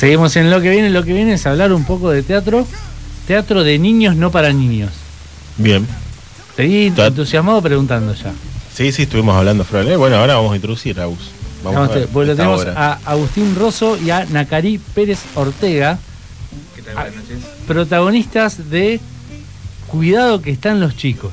Seguimos en lo que viene. Lo que viene es hablar un poco de teatro. Teatro de niños, no para niños. Bien. Seguí Ta- entusiasmado preguntando ya. Sí, sí, estuvimos hablando del aire. Bueno, ahora vamos a introducir a Agus. Vamos Vamos a ver pues lo esta tenemos obra. a Agustín Rosso y a Nacari Pérez Ortega, ¿Qué tal? Buenas noches. protagonistas de Cuidado que están los chicos.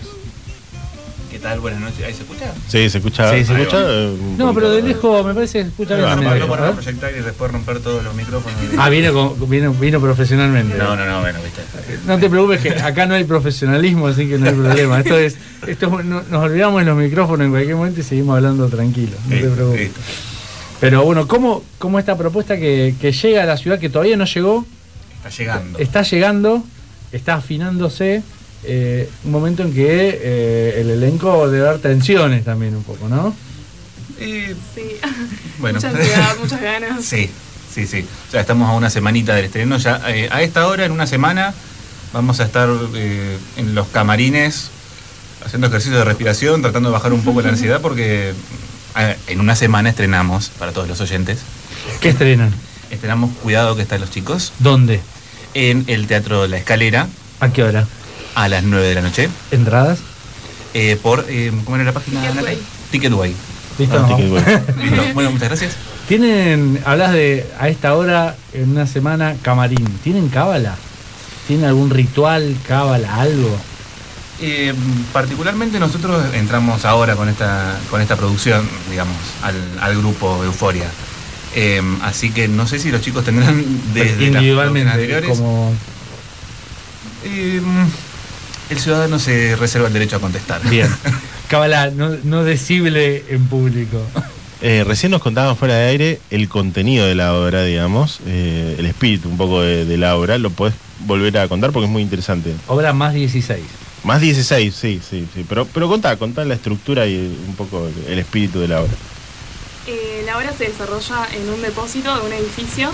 ¿Qué tal? Buenas noches. ¿Ahí se escucha? Sí, se escucha. Sí, se ahí escucha. va. Eh, No, pero de lejos me parece que se escucha bien también. No para ver. proyectar y después romper todos los micrófonos. Ah, viene, con- vino, vino profesionalmente. No, no, no, bueno, viste. No te preocupes que acá no hay profesionalismo, así que no hay problema. Esto es, esto es- no- nos olvidamos en los micrófonos en cualquier momento y seguimos hablando tranquilos. No te Listo, preocupes. listo. Pero bueno, ¿cómo, cómo esta propuesta que, que llega a la ciudad, que todavía no llegó, Está llegando. está llegando, está afinándose? Eh, un momento en que eh, el elenco debe dar tensiones también un poco, ¿no? Eh, Sí, bueno. mucha ansiedad, muchas ganas. Sí, sí, sí. O sea, estamos a una semanita del estreno. Ya eh, a esta hora, en una semana, vamos a estar eh, en los camarines haciendo ejercicio de respiración, tratando de bajar un poco la ansiedad, porque eh, en una semana estrenamos, para todos los oyentes, ¿Qué estrenan? estrenamos Cuidado que están los chicos ¿Dónde? en el Teatro La Escalera ¿A qué hora? A las 9 de la noche ¿Entradas? eh, por, eh, ¿cómo era la página? Ticketway. ¿Listo? Ah. Listo. Bueno, muchas gracias. Tienen, hablas de a esta hora, en una semana, camarín. ¿Tienen cábala? ¿Tienen algún ritual, cábala, algo? Eh, particularmente nosotros entramos ahora con esta, con esta producción, digamos, al, al grupo Euforia. Eh, así que no sé si los chicos tendrán desde las Individualmente, producciones anteriores. como... Eh, el ciudadano se reserva el derecho a contestar. Bien. Cábala, no, no decible en público. Eh, recién nos contaban fuera de aire el contenido de la obra, digamos, eh, el espíritu un poco de, de la obra. ¿Lo podés volver a contar? Porque es muy interesante. Obra más 16. Más 16, sí, sí, sí. Pero, pero contá, contá la estructura y un poco el, el espíritu de la obra. Eh, la obra se desarrolla en un depósito de un edificio.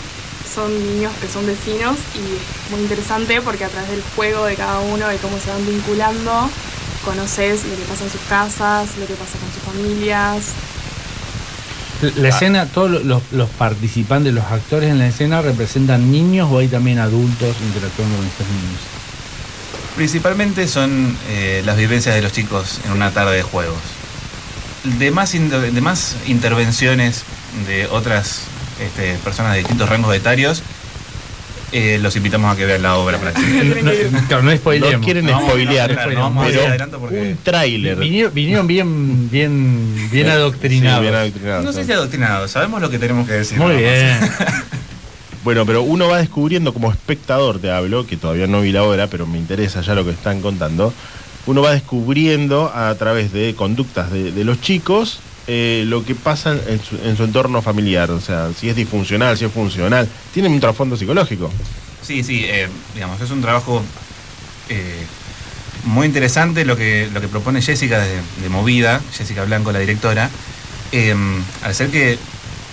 Son niños que son vecinos y es muy interesante porque a través del juego de cada uno, de cómo se van vinculando, conoces lo que pasa en sus casas, lo que pasa con sus familias. La escena, todos lo- los, los participantes, los actores en la escena representan niños o hay también adultos interactuando con estos niños. Principalmente son eh, las vivencias de los chicos en una tarde de juegos. De más, de más intervenciones de otras este, personas de distintos rangos etarios, eh, los invitamos a que vean la obra para que No, claro, no spoileemos. No quieren No spoilear, claro, no pero porque- un tráiler. Vinieron, vinieron bien, bien, bien adoctrinados. Sí, bien adoctrinados. No sé si adoctrinados, sabemos lo que tenemos que decir. Muy bien. Bueno, pero uno va descubriendo como espectador, te hablo, que todavía no vi la obra, pero me interesa ya lo que están contando. Uno va descubriendo a través de conductas de, de los chicos eh, lo que pasa en su, en su entorno familiar, o sea, si es disfuncional, si es funcional. Tienen un trasfondo psicológico. Sí, sí, eh, digamos, es un trabajo eh, muy interesante lo que, lo que propone Jessica de, de Movida, Jessica Blanco, la directora. Al ser que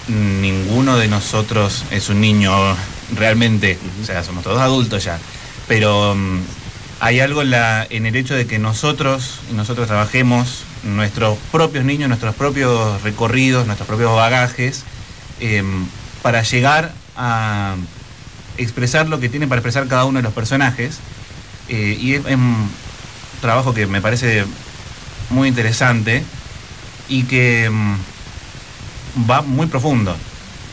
ninguno de nosotros es un niño realmente, o sea, somos todos adultos ya, pero mm, hay algo en, la- en el hecho de que nosotros, nosotros trabajemos nuestros propios niños, nuestros propios recorridos, nuestros propios bagajes, eh, para llegar a expresar lo que tienen para expresar cada uno de los personajes. Eh, y es, un trabajo que me parece muy interesante y que mm, va muy profundo,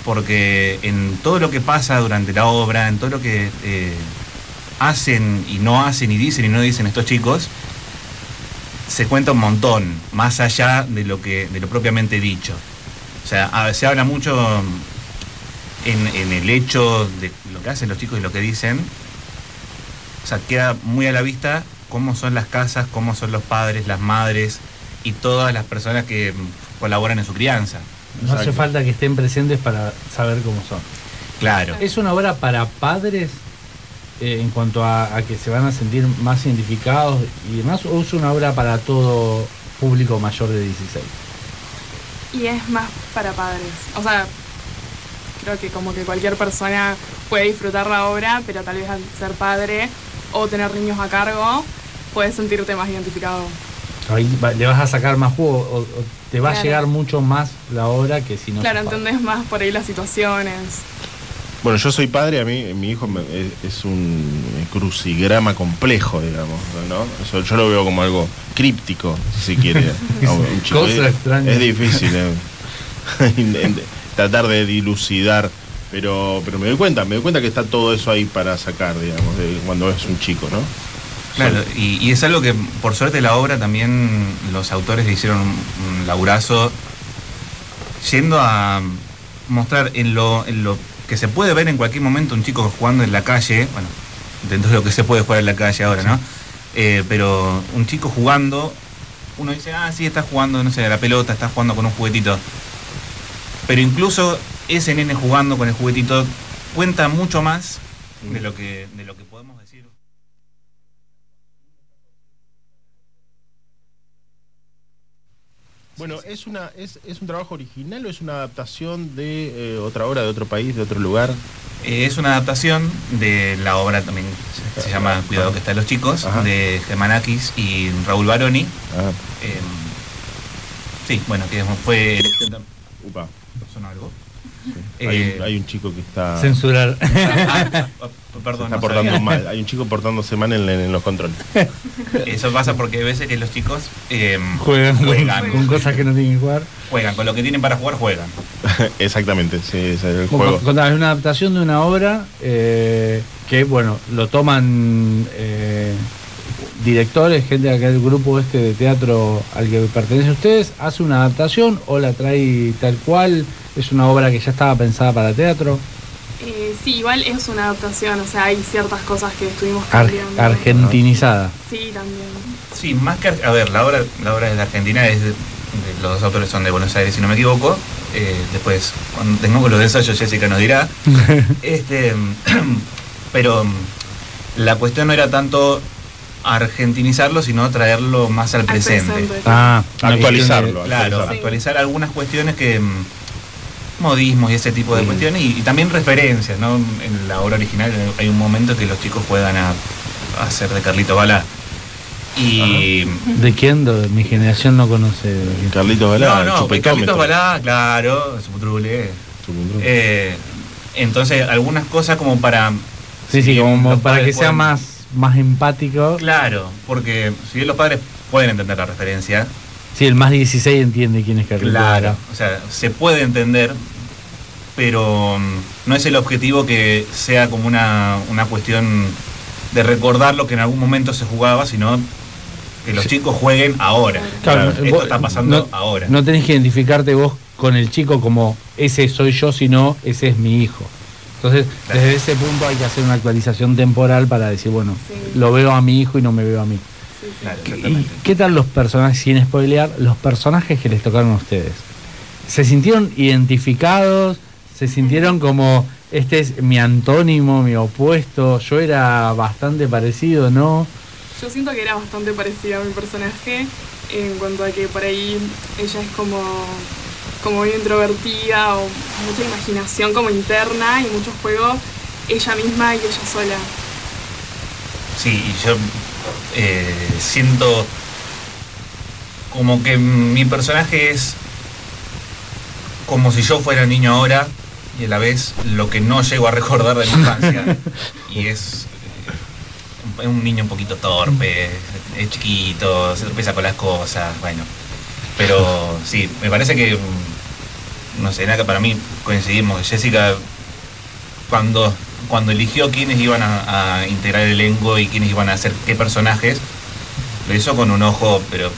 porque en todo lo que pasa durante la obra, en todo lo que eh, hacen y no hacen y dicen y no dicen estos chicos, se cuenta un montón, más allá de lo que de lo propiamente dicho. O sea, a- se habla mucho mm, en, en el hecho de lo que hacen los chicos y lo que dicen. O sea, queda muy a la vista cómo son las casas, cómo son los padres, las madres y todas las personas que mm, colaboran en su crianza. No hace falta que estén presentes para saber cómo son. Claro. ¿Es una obra para padres eh, en cuanto a, a que se van a sentir más identificados y demás? ¿O es una obra para todo público mayor de 16? Y es más para padres. O sea, creo que como que cualquier persona puede disfrutar la obra, pero tal vez al ser padre o tener niños a cargo, puedes sentirte más identificado. Ahí va- le vas a sacar más jugo o, o te va a llegar mucho más la obra que si no claro, entendés más por ahí las situaciones. Bueno, yo soy padre, a mí mi hijo me- es, es un crucigrama complejo, digamos, ¿no? Eso yo lo veo como algo críptico, si se quiere. a un- un chico. Cosa es, extraña. es difícil eh, tratar de dilucidar, pero pero me doy cuenta, me doy cuenta que está todo eso ahí para sacar, digamos, de cuando es un chico, ¿no? Claro, y, y es algo que por suerte la obra también los autores le hicieron un, un laburazo yendo a mostrar en lo, en lo que se puede ver en cualquier momento un chico jugando en la calle, bueno, dentro de lo que se puede jugar en la calle ahora, ¿no? Eh, pero un chico jugando, uno dice, ah, sí, está jugando, no sé, a la pelota, está jugando con un juguetito. Pero incluso ese nene jugando con el juguetito cuenta mucho más de lo que, de lo que podemos decir. Bueno, ¿es, una, es, ¿es un trabajo original o es una adaptación de eh, otra obra, de otro país, de otro lugar? Eh, es una adaptación de la obra también, se, se llama Cuidado que están los chicos, Ajá. de Germanakis y Raúl Baroni. Ah, Eh, sí, bueno, que fue upa. ¿Sonó algo? Sí. Eh, hay, un, hay un chico que está, Censurar. Ah, ah, se está no portando sabía. mal. Hay un chico portándose mal en, en los controles. Eso pasa porque hay veces que los chicos eh, Juegan, con- Juegan. Con, cosas que no tienen que jugar. juegan, con lo que tienen para jugar juegan. Exactamente, sí, es el Como juego. contaba, es una adaptación de una obra eh, que, bueno, lo toman eh, directores, gente de acá del grupo este de teatro al que pertenece a ustedes, hace una adaptación o la trae tal cual, es una obra que ya estaba pensada para teatro, Eh, sí, igual es una adaptación, o sea, hay ciertas cosas que estuvimos ar- cambiando. argentinizada. Sí, también. Sí, más que... A ver, la obra, la obra es de Argentina, es de- de- los dos autores son de Buenos Aires, si no me equivoco. Eh, después, cuando tengamos los ensayos, Jessica nos dirá. este, pero mm, la cuestión no era tanto argentinizarlo, sino traerlo más al Al presente. presente. Ah, Actualizarlo. Claro, actualizar algunas cuestiones que... modismos y ese tipo de cuestiones y, y también referencias, ¿no? En la obra original hay un momento que los chicos juegan a, a hacer de Carlito Bala. Y... de- ¿De quién? De mi generación no conoce. Carlitos Balá, No, no. Carlitos Balá, claro, su putrule. Chupetómetro. Eh, entonces, algunas cosas como para. Sí, sí, si como para que sea pueden- más, más empático. Claro, porque si bien los padres pueden entender la referencia, Sí, el más 16 entiende quién es Carlito claro, o sea, se puede entender, pero mm, no es el objetivo que sea como una, una cuestión de recordar lo que en algún momento se jugaba, sino que los Sí. chicos jueguen ahora. Claro, Esto vos- está pasando no- ahora. No tenés que identificarte vos con el chico como ese soy yo, sino ese es mi hijo. Entonces, Claro. desde ese punto hay que hacer una actualización temporal para decir, bueno, Sí. lo veo a mi hijo y no me veo a mí. Sí, sí. Claro, ¿Y exactamente. qué tal los personajes, sin spoilear, los personajes que les tocaron a ustedes? ¿Se sintieron identificados? ¿Se sintieron como, este es mi antónimo, mi opuesto? Yo era bastante parecido, ¿no? Yo siento que era bastante parecida a mi personaje en cuanto a que por ahí ella es como, como muy introvertida o mucha imaginación como interna y mucho juego ella misma y ella sola. Sí, y yo eh, siento como que mi personaje es como si yo fuera niño ahora y a la vez lo que no llego a recordar de mi infancia. y es, eh, es un niño un poquito torpe, es chiquito, se tropieza con las cosas, bueno. Pero sí, me parece que, mm, no sé, nada que para mí coincidimos. Jessica cuando, cuando eligió quiénes iban a, a integrar el elenco y quiénes iban a hacer qué personajes, lo hizo con un ojo, pero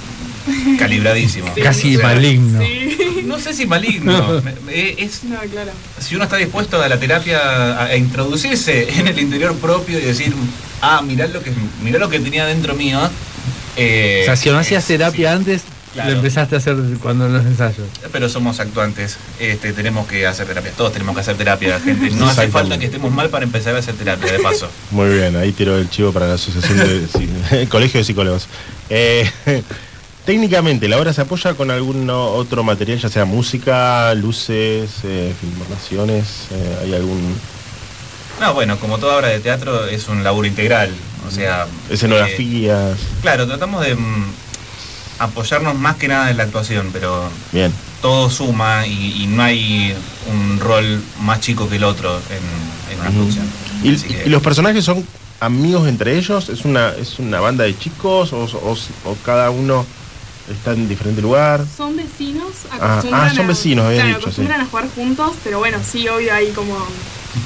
calibradísimo. Sí. Casi O sea, maligno. Sí. No sé si maligno. me- es, No, claro. si uno está dispuesto a la terapia a, a introducirse en el interior propio y decir, ah, mirá lo que, mirá lo que tenía dentro mío. eh, O sea, si no hacías terapia sí. antes, Claro. lo empezaste a hacer cuando en los ensayos. Pero somos actuantes, este, tenemos que hacer terapia, todos tenemos que hacer terapia, gente. No hace falta que estemos mal para empezar a hacer terapia, de paso. Muy bien, ahí tiró el chivo para la asociación de sí, Colegio de Psicólogos. Eh, técnicamente, ¿la obra se apoya con algún otro material, ya sea música, luces, eh, filmaciones? eh, ¿Hay algún No, bueno, como toda obra de teatro es un laburo integral, o sea... eh, escenografías? claro, tratamos de mm, apoyarnos más que nada en la actuación, pero Bien, todo suma y, y no hay un rol más chico que el otro en, en una producción. ¿Y, Así que- y los personajes son amigos entre ellos? ¿Es una, es una banda de chicos o, o- o cada uno está en diferente lugar? Son vecinos, Ah, acostumbran ah, son a- vecinos, habías claro, dicho, acostumbran sí. a jugar juntos, pero bueno, sí, obvio hay como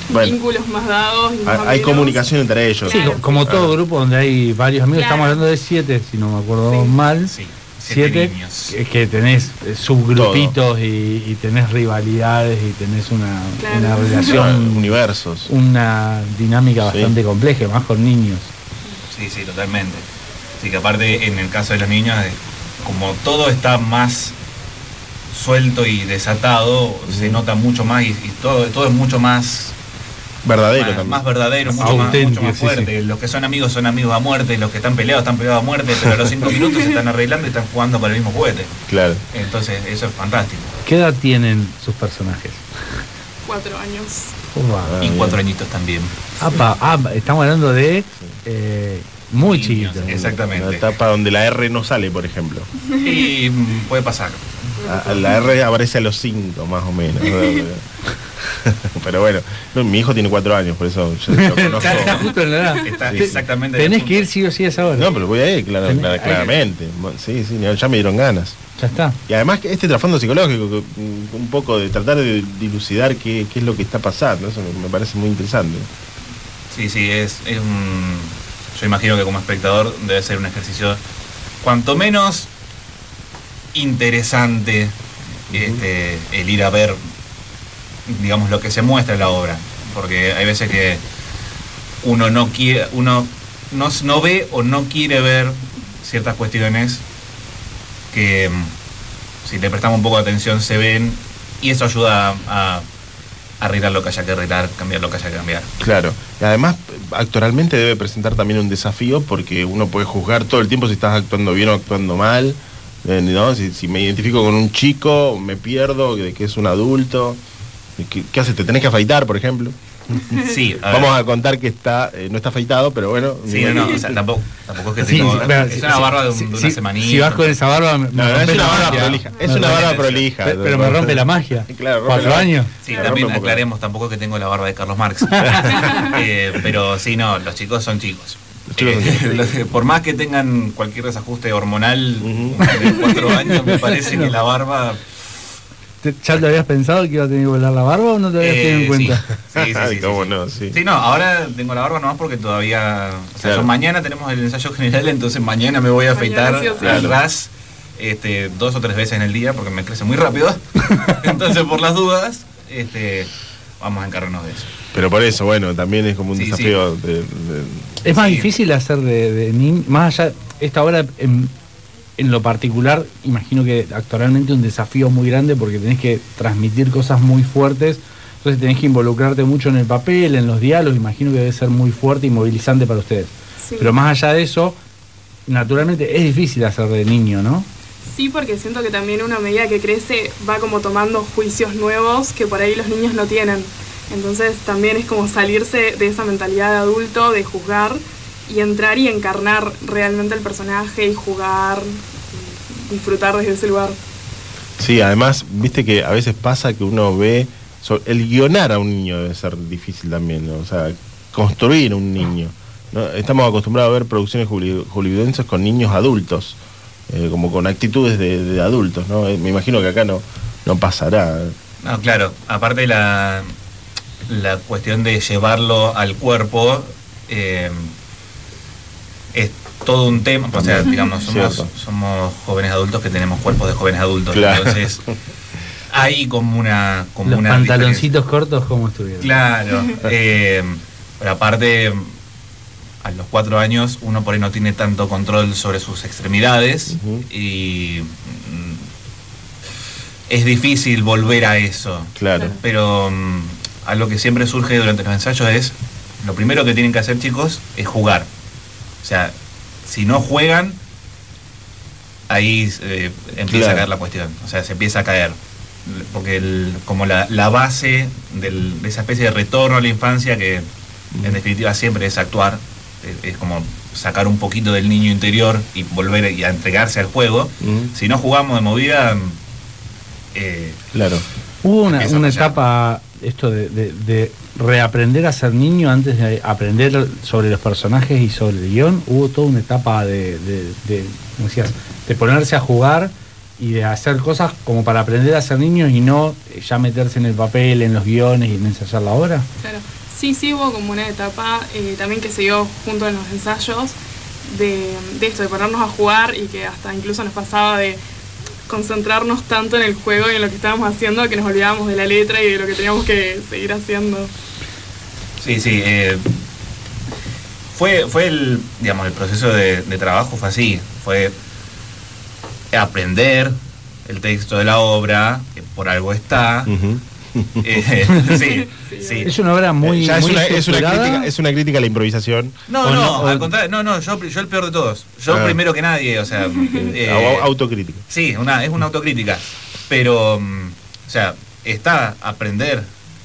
Bueno. vínculos más dados más Hay, comunicación entre ellos. Sí, Claro. como todo grupo donde hay varios amigos, Claro. estamos hablando de siete, si no me acuerdo Sí. mal. Sí, siete, que, que tenés eh, subgrupitos y, y tenés rivalidades y tenés una, Claro. una relación, universos. una dinámica Sí. bastante compleja, más con niños. Sí, sí, totalmente. Así que aparte, en el caso de los niños, como todo está más suelto y desatado, se nota mucho más y, y todo, todo es mucho más, Verdadero más, también. más verdadero, mucho más, mucho más sí, fuerte. Los que son amigos son amigos a muerte, los que están peleados están peleados a muerte, pero a los cinco minutos se están arreglando y están jugando para el mismo juguete. Claro. Entonces, eso es fantástico. ¿Qué edad tienen sus personajes? Cuatro años. Y cuatro añitos también. Apa, apa, estamos hablando de eh, muy Niños, chiquitos. Exactamente. Una etapa donde la R no sale, por ejemplo. Y puede pasar. La R aparece a los 5 más o menos. Pero bueno, no, mi hijo tiene 4 años, por eso yo lo conozco. Está, está justo en la edad. Está Te- exactamente en el Tenés que ir sí o sí a esa hora. No, pero voy a ir, claro, Tenés- hay claramente. Sí, sí, ya me dieron ganas. Ya está. Y además que este trasfondo psicológico, mm, un poco de tratar de dilucidar qué, qué es lo que está pasando, eso me, me parece muy interesante. Sí, sí, es, es un. Yo imagino que como espectador debe ser un ejercicio cuanto menos interesante este, el ir a ver, digamos, lo que se muestra en la obra. Porque hay veces que uno no quiere, uno no, no ve o no quiere ver ciertas cuestiones que mm, si le prestamos un poco de atención se ven y eso ayuda a, arreglar lo que haya que arreglar, cambiar lo que haya que cambiar. Claro. Y además, actualmente debe presentar también un desafío porque uno puede juzgar todo el tiempo si estás actuando bien o actuando mal. eh, ¿no? Si, si me identifico con un chico, me pierdo de que es un adulto. ¿Qué, qué haces? ¿Te tenés que afeitar, por ejemplo? Sí, a ver. Vamos a contar que está eh, no está afeitado, pero bueno. Sí, no, no, o sea, tampoco, tampoco es que Sí, tengo. sí, pero es sí, una barba de, un- sí, de sí, una semanita. Si vas con esa barba, me, No, rompe es una la barba magia. prolija. Es una barba prolija. Pe- Pero me rompe la magia. Claro, rompe Cuatro la- años. Sí, Claro, también aclaremos tampoco que tengo la barba de Carlos Marx. Eh, pero sí, no, los chicos son chicos. Eh, por más que tengan cualquier desajuste hormonal de cuatro años, me parece que la barba. ¿Te- ¿Ya te habías pensado que iba a tener que volar la barba o no te habías eh, tenido en sí, cuenta? sí, sí, sí, sí, ¿Cómo sí. no? Sí. Sí, no, ahora tengo la barba nomás porque todavía. O sea, Claro. yo mañana tenemos el ensayo general, entonces mañana me voy a afeitar al ras este, dos o tres veces en el día porque me crece muy rápido. entonces, por las dudas, este, vamos a encargarnos de eso. Pero por eso, bueno, también es como un Sí, desafío de- de, Es más Sí. difícil hacer de, de niño, más allá, esta en, en lo particular, imagino que actoralmente un desafío muy grande porque tenés que transmitir cosas muy fuertes, entonces tenés que involucrarte mucho en el papel, en los diálogos, imagino que debe ser muy fuerte y movilizante para ustedes. Sí. Pero más allá de eso, naturalmente es difícil hacer de niño, ¿no? Sí, porque siento que también uno a medida que crece va como tomando juicios nuevos que por ahí los niños no tienen. Entonces también es como salirse de esa mentalidad de adulto, de juzgar y entrar y encarnar realmente el personaje y jugar, y disfrutar desde ese lugar. Sí, además, viste que a veces pasa que uno ve. so- el guionar a un niño debe ser difícil también, ¿no? o sea, construir un niño. ¿no? Estamos acostumbrados a ver producciones holly- hollywoodenses con niños adultos, eh, como con actitudes de, de adultos, ¿no? Eh, Me imagino que acá no, no pasará. No, claro, aparte la, la cuestión de llevarlo al cuerpo eh, es todo un tema. O sea, digamos, somos, Cierto. somos jóvenes adultos que tenemos cuerpos de jóvenes adultos. Claro. Entonces, hay como una. Como Los una pantaloncitos cortos como estuvieron. Claro. eh, pero aparte, a los cuatro años uno por ahí no tiene tanto control sobre sus extremidades y mm, es difícil volver a eso. Claro. Pero mm, algo que siempre surge durante los ensayos es, lo primero que tienen que hacer chicos es jugar. O sea, si no juegan, ahí eh, empieza Claro. a caer la cuestión. O sea, se empieza a caer. Porque el- como la, la base del- de esa especie de retorno a la infancia, que en definitiva siempre es actuar, es, es como sacar un poquito del niño interior y volver y a entregarse al juego. Si no jugamos de movida, eh, Claro. Hubo una, una etapa, esto de, de- de reaprender a ser niño antes de aprender sobre los personajes y sobre el guion. Hubo toda una etapa de, decías, de ponerse a jugar y de hacer cosas como para aprender a ser niño y no ya meterse en el papel, en los guiones y en ensayar la obra. Claro. Sí, sí hubo como una etapa eh, también que se dio junto en los ensayos de, de esto, de ponernos a jugar y que hasta incluso nos pasaba de concentrarnos tanto en el juego y en lo que estábamos haciendo que nos olvidábamos de la letra y de lo que teníamos que seguir haciendo. Sí, sí. eh, fue, fue el, digamos, el proceso de, de trabajo fue así. Fue aprender el texto de la obra, que por algo está. Eh, sí, sí. Es una obra muy, Ya es, muy una, es, una crítica, es una crítica a la improvisación. No, no, al contrario, no, no, yo, yo el peor de todos. Yo Ah. primero que nadie, o sea. eh, Au- autocrítica. Sí, una, es una autocrítica. Pero, mm, o sea, está aprender,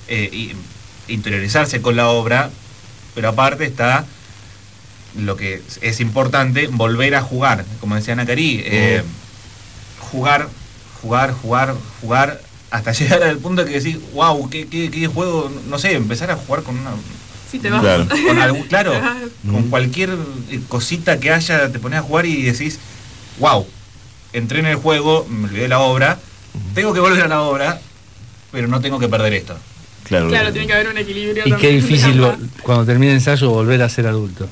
eh, y interiorizarse con la obra, pero aparte está lo que es importante, volver a jugar. Como decía Ana Cari, eh, jugar, jugar, jugar, jugar, hasta llegar al punto de que decís, wow, ¿qué, qué, qué juego, no sé, empezar a jugar con una Sí, te vas. Claro. con algún- claro, con cualquier eh, cosita que haya, te pones a jugar y decís, wow, entré en el juego, me olvidé la obra, tengo que volver a la obra, pero no tengo que perder esto. Claro. Claro, tiene que haber un equilibrio. Y qué difícil cuando termina el ensayo volver a ser adulto.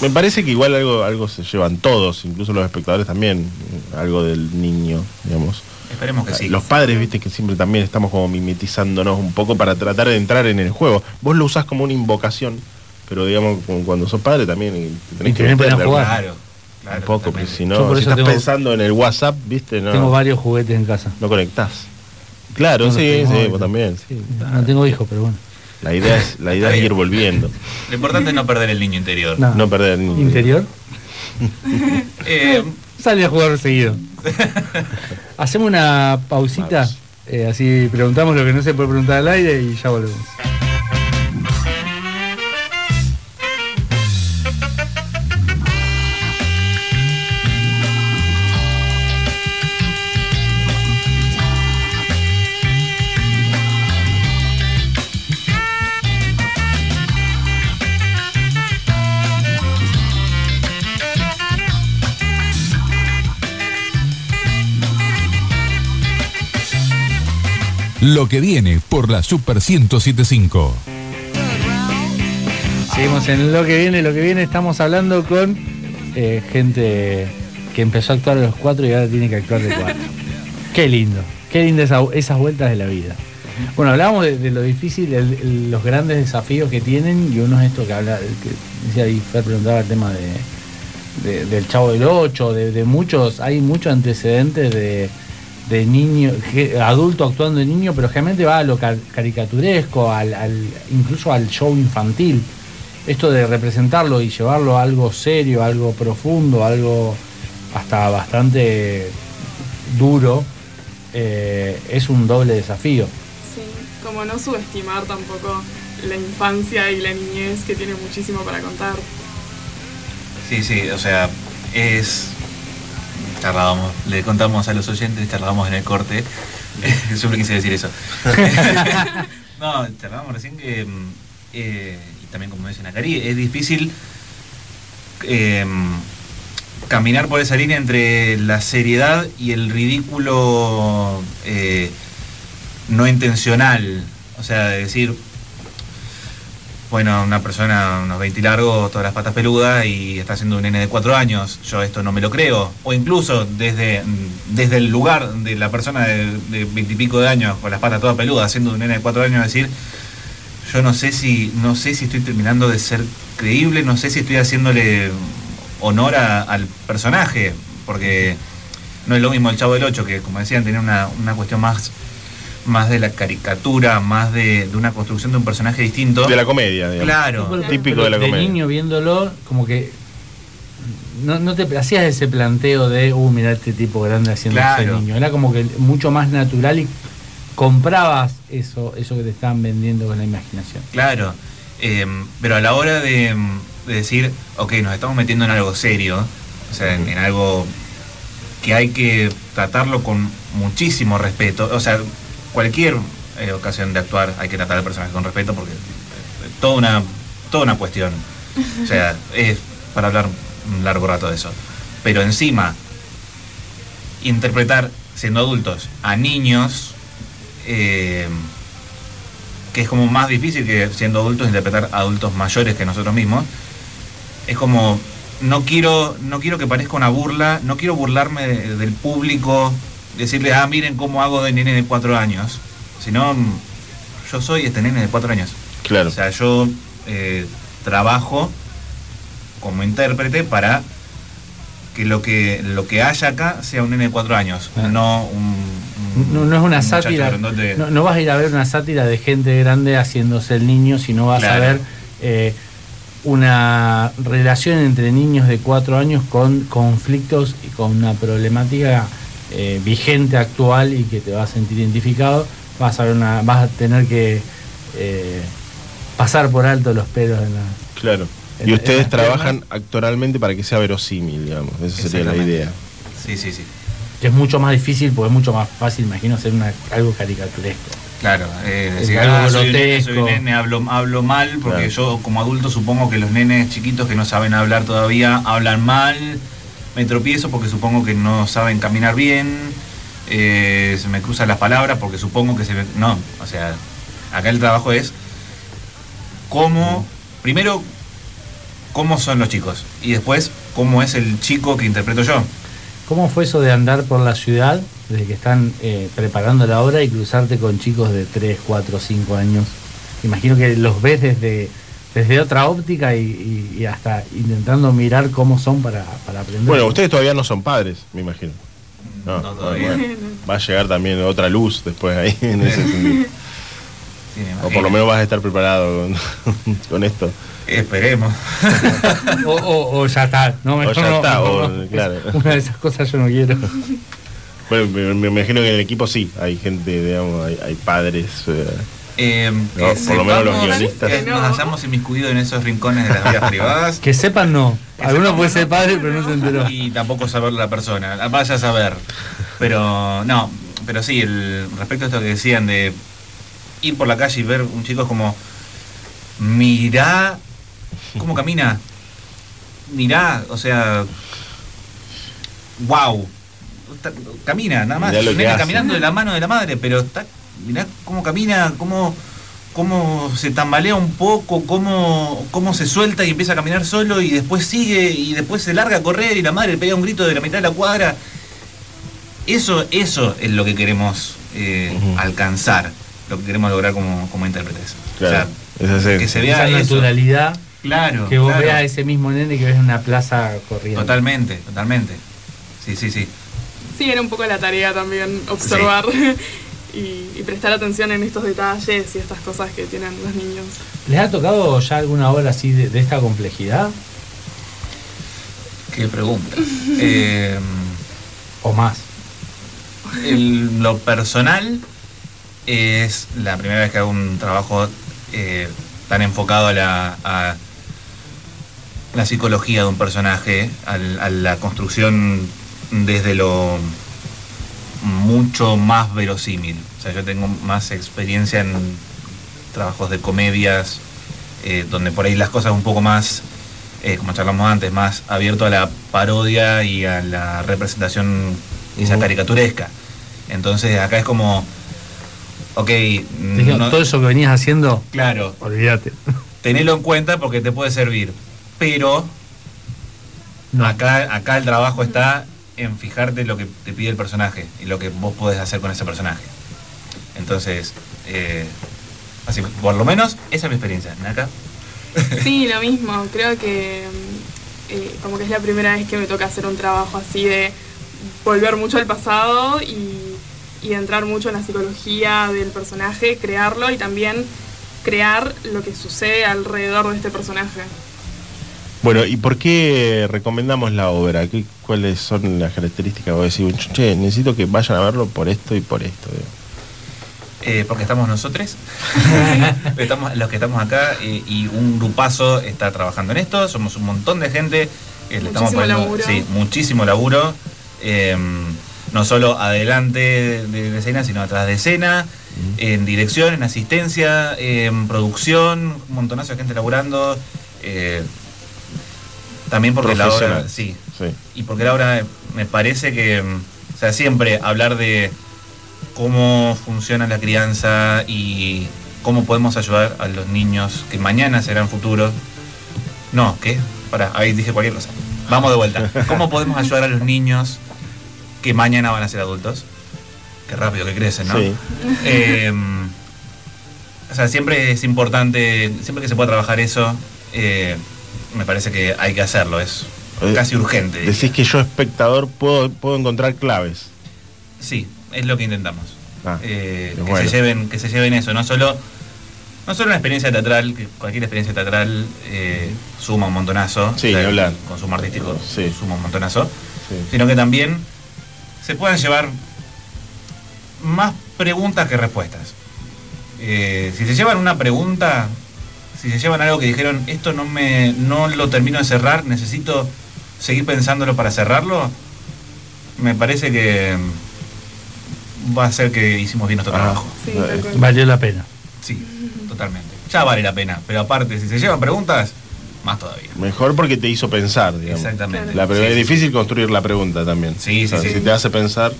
Me parece que igual algo, algo se llevan todos, incluso los espectadores también, algo del niño, digamos. Esperemos que sí. Los padres, viste, que siempre también estamos como mimetizándonos un poco para tratar de entrar en el juego. Vos lo usás como una invocación, pero digamos, cuando sos padre también te tenés Y que tenés que meter jugar. Claro, claro. un poco, porque si no, por si estás tengo- pensando en el WhatsApp, viste, no, Tengo varios juguetes en casa. no conectás. Claro, No sí, tengo sí, vos también. sí. No tengo hijos, pero bueno. La idea es, la idea es ir volviendo, Lo importante es no perder el niño interior. No. no perder el niño. Interior. Eh, Sale a jugar seguido. Hacemos una pausita. Eh, así preguntamos lo que no se puede preguntar al aire y ya volvemos. Lo que viene por la Super 1075. Seguimos en lo que viene, lo que viene. Estamos hablando con eh, gente que empezó a actuar a los cuatro y ahora tiene que actuar de cuatro. Qué lindo, qué lindas esa- esas vueltas de la vida. Bueno, hablábamos de, de lo difícil, el- el- los grandes desafíos que tienen y uno es esto que habla, que decía ahí, Fer preguntaba el tema de, de- del Chavo del Ocho, de, de muchos, hay muchos antecedentes de, de niño, adulto actuando de niño, pero generalmente va a lo car- caricaturesco, al, al- incluso al show infantil. Esto de representarlo y llevarlo a algo serio, algo profundo, algo hasta bastante duro, eh, es un doble desafío. Sí, como no subestimar tampoco la infancia y la niñez que tiene muchísimo para contar. Sí, sí, o sea, es. Charlábamos, le contamos a los oyentes, charlábamos en el corte. Siempre quise decir eso. no, charlábamos recién que. eh, y también como dice Nacari, es difícil eh, caminar por esa línea entre la seriedad y el ridículo eh, no intencional. O sea, de decir, bueno, una persona, unos 20 y largo, todas las patas peludas y está haciendo un nene de 4 años, yo esto no me lo creo. O incluso desde, desde el lugar de la persona de, de 20 y pico de años con las patas todas peludas haciendo un nene de 4 años decir, yo no sé si, no sé si estoy terminando de ser creíble, no sé si estoy haciéndole honor al personaje, porque no es lo mismo el Chavo del 8, que como decían, tenía una, una cuestión más, más de la caricatura, más de, de una construcción de un personaje distinto. De la comedia, digamos. Claro. Pero- Típico pero de la comedia. niño viéndolo, como que no, no te hacías ese planteo de, uh, mira este tipo grande haciendo ese Claro. niño. Era como que mucho más natural y comprabas eso, eso que te estaban vendiendo con la imaginación. Claro, eh, pero a la hora de, de decir, ok, nos estamos metiendo en algo serio, o sea, en, en algo que hay que tratarlo con muchísimo respeto. O sea, cualquier eh, ocasión de actuar hay que tratar al personaje con respeto porque es toda una, toda una cuestión. O sea, es para hablar un largo rato de eso. Pero encima, interpretar siendo adultos a niños, eh, que es como más difícil que siendo adultos interpretar a adultos mayores que nosotros mismos, es como no quiero no quiero que parezca una burla, no quiero burlarme de- del público, decirle, ah, miren cómo hago de nene de cuatro años, sino mm, yo soy este nene de cuatro años. Claro. O sea, yo eh, trabajo como intérprete para que lo que lo que haya acá sea un nene de cuatro años, Ah. no un, un- No, no es una un sátira. No, no vas a ir a ver una sátira de gente grande haciéndose el niño, sino vas a ver eh, una relación entre niños de cuatro años con conflictos y con una problemática eh, vigente, actual y que te vas a sentir identificado. Vas a ver una, vas a tener que eh, pasar por alto los pelos en la. Claro. En- Y ustedes trabajan actoralmente para que sea verosímil, digamos. Esa sería la idea. Sí, sí, sí. que es mucho más difícil porque es mucho más fácil, imagino, hacer una, algo caricaturesco. Claro, eh, decir, algo ah, soy un nene, soy nene, hablo, hablo mal, porque Claro. yo como adulto supongo que los nenes chiquitos que no saben hablar todavía hablan mal, me tropiezo porque supongo que no saben caminar bien, eh, se me cruzan las palabras porque supongo que se me... No, o sea, acá el trabajo es cómo, primero, cómo son los chicos y después cómo es el chico que interpreto yo. ¿Cómo fue eso de andar por la ciudad desde que están eh, preparando la obra y cruzarte con chicos de 3, 4, 5 años? Imagino que los ves desde, desde otra óptica y, y- y hasta intentando mirar cómo son para, para aprender. Bueno, ustedes todavía no son padres, me imagino. No, No, todavía. bueno, va a llegar también otra luz después ahí en ese sentido. Sí, O por lo menos vas a estar preparado con, con esto. Esperemos. o, o- o ya está. No, mejor ya no, está, mejor o- no. claro. Una de esas cosas yo no quiero. Bueno, me, me imagino que en el equipo sí, hay gente, digamos, hay, hay padres. eh, Eh, que No, por lo menos los sepamos guionistas. Que nos hayamos inmiscuido en esos rincones de las vidas privadas. Que sepan no. Que Alguno sepamos, puede ser padre, pero no se enteró. Y tampoco saber la persona. la Vaya a saber. Pero no, pero sí, el, respecto a esto que decían de ir por la calle y ver un chico es como. Mirá cómo camina. Mirá, o sea. ¡Wow! Camina, nada más. Que hace. caminando de la mano de la madre, pero está, mirá cómo camina, cómo, cómo se tambalea un poco, cómo, cómo se suelta y empieza a caminar solo y después sigue y después se larga a correr y la madre le pega un grito de la mitad de la cuadra. Eso, eso es lo que queremos eh, alcanzar, lo que queremos lograr como, como intérpretes. Claro, O esa sea, es- que se Esa eso. naturalidad. Claro. Que vos claro. veas ese mismo nene que ves en una plaza corriendo. Totalmente, totalmente. Sí, sí, sí. Sí, era un poco la tarea también observar y, y prestar atención en estos detalles y estas cosas que tienen los niños. ¿Les ha tocado ya alguna obra así de, de esta complejidad? Qué pregunta. Eh, ¿O más? en lo personal es la primera vez que hago un trabajo eh, tan enfocado a la, a la psicología de un personaje, al- a, la construcción desde lo mucho más verosímil. O sea, yo tengo más experiencia en trabajos de comedias, eh, donde por ahí las cosas un poco más, eh, como charlamos antes, más abierto a la parodia y a la representación esa caricaturesca. Entonces acá es como, ok, Digo, no- Todo eso que venías haciendo, claro, olvídate. tenelo en cuenta porque te puede servir. Pero No. acá, acá el trabajo está en fijarte lo que te pide el personaje y lo que vos podés hacer con ese personaje. Entonces, eh, así, por lo menos esa es mi experiencia. Acá. Sí, lo mismo. Creo que mm, eh, como que es la primera vez que me toca hacer un trabajo así de volver mucho al pasado y entrar mucho en la psicología del personaje, crearlo y también crear lo que sucede alrededor de este personaje. Bueno, ¿y por qué recomendamos la obra? ¿Qué, ¿Cuáles son las características? Vos decís, che, necesito que vayan a verlo por esto y por esto. Eh, porque estamos nosotros, estamos, los que estamos acá eh, y un grupazo está trabajando en esto, somos un montón de gente, eh, le estamos Muchísimo poniendo laburo. sí, muchísimo laburo. eh, no solo adelante de la escena, sino atrás de escena, en dirección, en asistencia, en producción, un montonazo de gente laburando. También porque la obra, sí, Sí. y porque la obra me parece que, o sea, siempre hablar de cómo funciona la crianza y cómo podemos ayudar a los niños que mañana serán futuros. No, ¿qué? Pará, ahí dije cualquier cosa. Vamos de vuelta. ¿Cómo podemos ayudar a los niños que mañana van a ser adultos? Qué rápido que crecen, ¿no? Sí. Eh, o sea, siempre es importante, siempre que se pueda trabajar eso, eh, me parece que hay que hacerlo, es Eh, casi urgente. diría. Decís que yo, espectador, puedo, puedo encontrar claves. Sí, es lo que intentamos. Ah, Eh, que, bueno. se lleven, que se lleven eso, no solo, no solo una experiencia teatral, que cualquier experiencia teatral eh, suma un montonazo, Sí, ni hablar. consumo artístico Sí. suma un montonazo, Sí. sino que también se puedan llevar más preguntas que respuestas. Eh, si se llevan una pregunta, si se llevan algo que dijeron, esto no me no lo termino de cerrar, necesito seguir pensándolo para cerrarlo, me parece que va a ser que hicimos bien nuestro Ah. trabajo. Sí, cual. Valió la pena. Sí, totalmente. Ya vale la pena, pero aparte, si se llevan preguntas, más todavía. Mejor porque te hizo pensar, digamos. Exactamente. La, Sí, es sí, difícil construir la pregunta también. Sí, sí, sí. Si te hace pensar,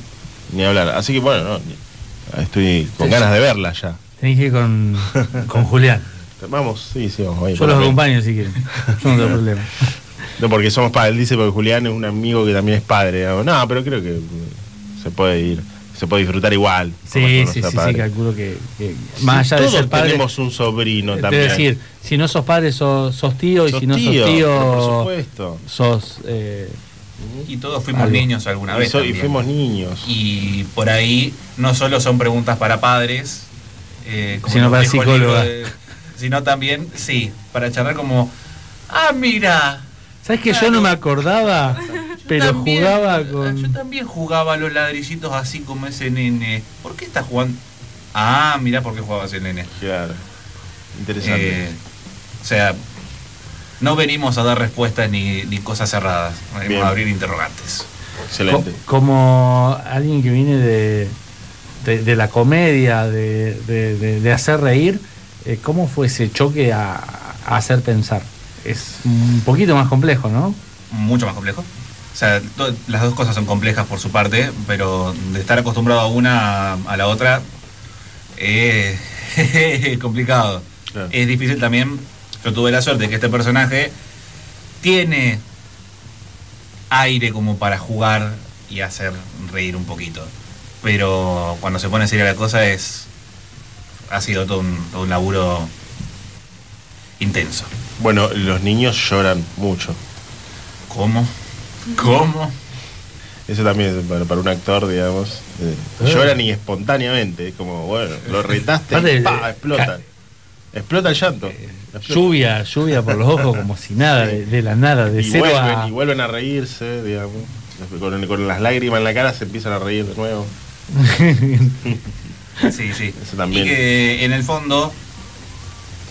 ni hablar. Así que bueno, no, estoy con ganas de verla ya. Tenés que ir con, con Julián. Vamos, sí, sí, vamos. ahí Yo los acompaño si quieren. Yo no tengo problema. No, porque somos padres. Él dice porque Julián es un amigo que también es padre. No, pero creo que se puede ir. Se puede disfrutar igual. Sí, sí, sí, padre. sí, calculo que, que más allá de Todos ser padre. tenemos un sobrino Es también. decir, si no sos padre, sos, sos tío, y si no tío, sos pero por tío, supuesto. sos. eh, Y todos fuimos Algo. niños alguna Y, vez. y fuimos niños. Y por ahí no solo son preguntas para padres, eh, como Sino para de- sino también, sí, para charlar como, ah, mira. ¿Sabes que yo no me acordaba? yo Pero también- jugaba Yo con. también jugaba a los ladrillitos así como ese nene. ¿Por qué estás jugando? Ah, mira por qué jugaba ese nene. Claro. Interesante. Eh, o sea, no venimos a dar respuestas ni, ni cosas cerradas, venimos Bien. a abrir interrogantes. Excelente. co- como alguien que viene de, de, de la comedia, de, de- de- de hacer reír, ¿cómo fue ese choque a, a hacer pensar? Es un poquito más complejo, ¿no? mucho más complejo. O sea, to- las dos cosas son complejas por su parte, pero de estar acostumbrado a una a la otra eh, es complicado. Claro. Es difícil también. Yo tuve la suerte de que este personaje tiene aire como para jugar y hacer reír un poquito. Pero cuando se pone seria la cosa es. Ha sido todo un, todo un laburo intenso. Bueno, los niños lloran mucho. ¿Cómo? ¿Cómo? Eso también es para, para un actor, digamos. eh, Eh. Lloran y espontáneamente. Es como, bueno, lo retaste y eh, ¡pa! explota. ca- Explota el llanto. Explota. Lluvia, lluvia por los ojos, como si nada, de, de la nada, de y, cero vuelven, a. y vuelven a reírse, digamos. Con, con las lágrimas en la cara se empiezan a reír de nuevo. Sí, sí. Eso también. Y que en el fondo,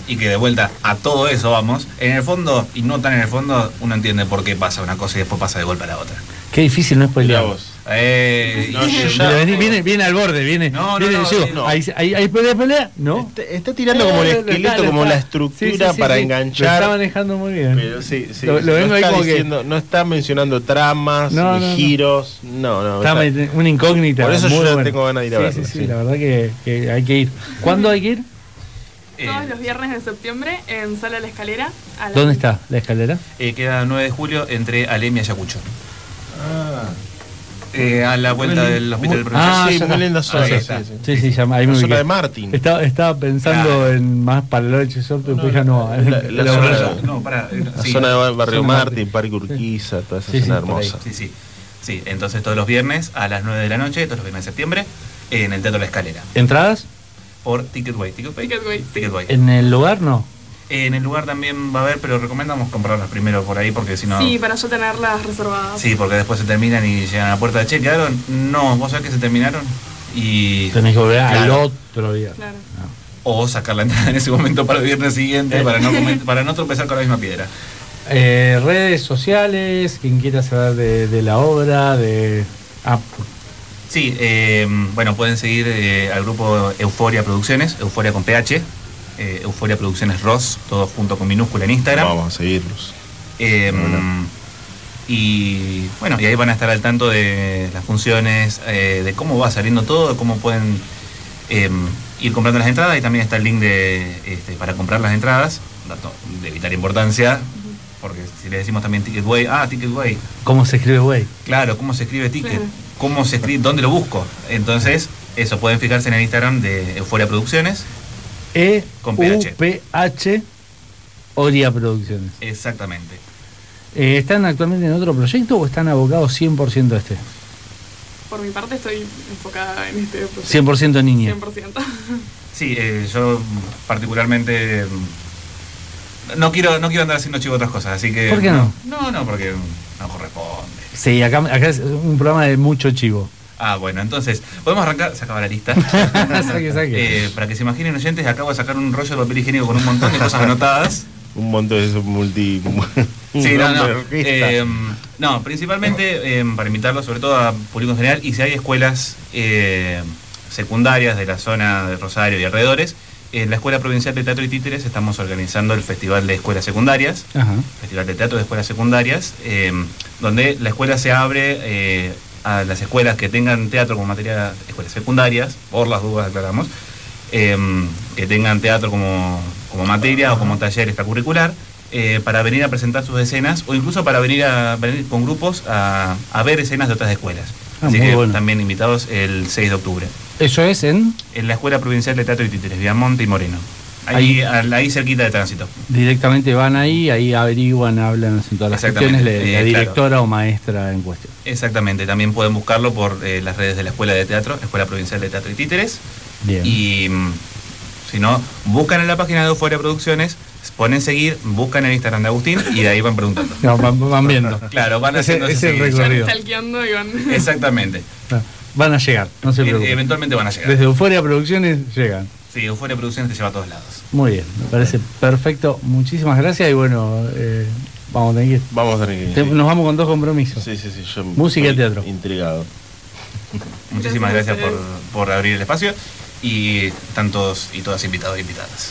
y que de vuelta a todo eso vamos, en el fondo, y no tan en el fondo, uno entiende por qué pasa una cosa y después pasa de golpe a la otra. Qué difícil no es spoilear. Eh, No, ya- viene, viene, viene al borde, viene. No, no, viene, no, digo, no. ¿Hay, hay, hay pelea, pelea? ¿no. Está, está tirando como el Eh, esqueleto, está, como está. la estructura Sí, sí, sí, para sí. Lo está enganchar. manejando muy bien. Pero sí, sí. Lo- lo no, vengo ahí que- diciendo- no está mencionando tramas, No, ni giros. No, no. Está una incógnita. Por eso yo ya buena. tengo ganas de ir a sí, verla, Sí, sí, sí. la verdad que, que hay que ir. ¿Cuándo hay que ir? eh, Todos los viernes de septiembre en Sala La Escalera. a ¿Dónde está la escalera? eh, queda 9 de julio entre Alem y Ayacucho. Eh, a la vuelta del hospital del Provincial. Ah, sí, muy linda zona. Ahí sí, está. sí. Sí, sí, llama. Ahí La me zona de Martín. Estaba, estaba pensando Claro. en más para el noche sorte, No, ya no. la- la- la la zona No, pará, eh, La sí. zona de Barrio Zona Martín, Martín. Parque Urquiza, toda esa zona hermosa. Sí, sí. Sí, entonces todos los viernes a las 9 de la noche, todos los viernes de septiembre, en el Teatro La Escalera. ¿Entradas? Por Ticketway. ¿Ticketway? Ticketway. ¿En el lugar no? En el lugar también va a haber, pero recomendamos comprarlas primero por ahí porque si no. Sí, para yo tenerlas reservadas. Sí, porque después se terminan y llegan a la puerta de che, ¿quedaron? No, vos sabés que se terminaron. Y. Tenés que volver al otro día. Claro. O sacar la entrada en ese momento para el viernes siguiente para no, para no tropezar con la misma piedra. Eh, redes sociales, quien quiera saber de, de la obra, de Ah, Sí, eh, bueno, pueden seguir eh, al grupo Euforia Producciones, Euforia con PH, eh, Euforia Producciones Ross, todo junto con minúscula en Instagram. Vamos a seguirlos. Eh, Bueno. Y bueno, y ahí van a estar al tanto de las funciones, eh, de cómo va saliendo todo, de cómo pueden eh, ir comprando las entradas y también está el link de, este, para comprar las entradas, dato de vital importancia, porque si le decimos también Ticketway, ah, Ticketway, ¿Cómo se escribe, güey? claro, ¿cómo se escribe ticket? Claro. ¿Cómo se escribe? ¿Dónde lo busco? Entonces, eso, pueden fijarse en el Instagram de Euforia Producciones. E Con U PH. P H Oria Producciones. Exactamente. Eh, ¿Están actualmente en otro proyecto o están abocados 100% a este? Por mi parte estoy enfocada en este proyecto. 100% niña. 100%. Sí, eh, yo particularmente mm, no quiero no quiero andar haciendo chivo otras cosas, así que ¿Por qué no? No, no, porque no corresponde. Sí, acá, acá es un programa de mucho chivo. Ah, bueno, entonces podemos arrancar, se acaba la lista. Saque, saque. Eh, para que se imaginen oyentes, acabo de sacar un rollo de papel higiénico con un montón de cosas anotadas. Un montón de esos multi. Sí, no, no. Eh, no, principalmente eh, para invitarlos sobre todo a público en general y si hay escuelas eh, secundarias de la zona de Rosario y alrededores, en la Escuela Provincial de Teatro y Títeres estamos organizando el Festival de Escuelas Secundarias, Ajá. Festival de Teatro de Escuelas Secundarias, eh, donde la escuela se abre eh, a las escuelas que tengan teatro como materia, escuelas secundarias, por las dudas aclaramos, eh, que tengan teatro como, como materia o como taller extracurricular, eh, para venir a presentar sus escenas o incluso para venir, a, venir con grupos a, a ver escenas de otras escuelas. Ah, Así que bueno. también invitados el 6 de octubre. Eso es en En la Escuela Provincial de Teatro y Títeres, Viamonte y Moreno. Ahí, Ahí. cerquita de tránsito. directamente van ahí, ahí averiguan, hablan, hacen todas las cuestiones, la, la eh, claro. directora o maestra en cuestión. Exactamente, también pueden buscarlo por eh, las redes de la Escuela de Teatro, Escuela Provincial de Teatro y Títeres. Bien. Y mm, si no, buscan en la página de Euforia Producciones, ponen seguir, buscan el Instagram de Agustín y de ahí van preguntando. No, van, van viendo. Claro, van haciendo ese ese recorrido. Van Corrido. stalkeando y van. Exactamente. Ah, Van a llegar, no se E- preocupen. Eventualmente van a llegar. Desde Euforia Producciones llegan. Sí, Euforia Producciones te lleva a todos lados. Muy bien, me parece perfecto. Muchísimas gracias y bueno, eh, vamos a tener que... Vamos a tener que. te- Nos vamos con dos compromisos. Sí, sí, sí. Yo Música y teatro. Intrigado. Muchísimas Gracias por, por abrir el espacio y están todos y todas invitados e invitadas.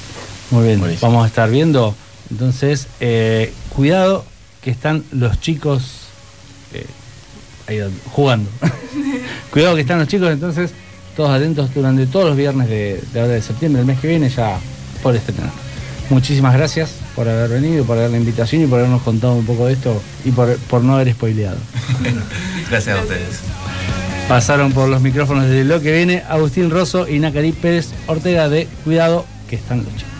Muy bien, Buenísimo. vamos a estar viendo. Entonces, eh, cuidado que están los chicos eh, ahí jugando. cuidado que están los chicos, entonces, todos atentos durante todos los viernes de, de ahora de septiembre, el mes que viene, ya por estrenar. Muchísimas gracias por haber venido, por dar la invitación y por habernos contado un poco de esto y por, por no haber spoileado. Gracias a ustedes. Pasaron por los micrófonos de lo que viene Agustín Rosso y Nacari Pérez Ortega de Cuidado que están los.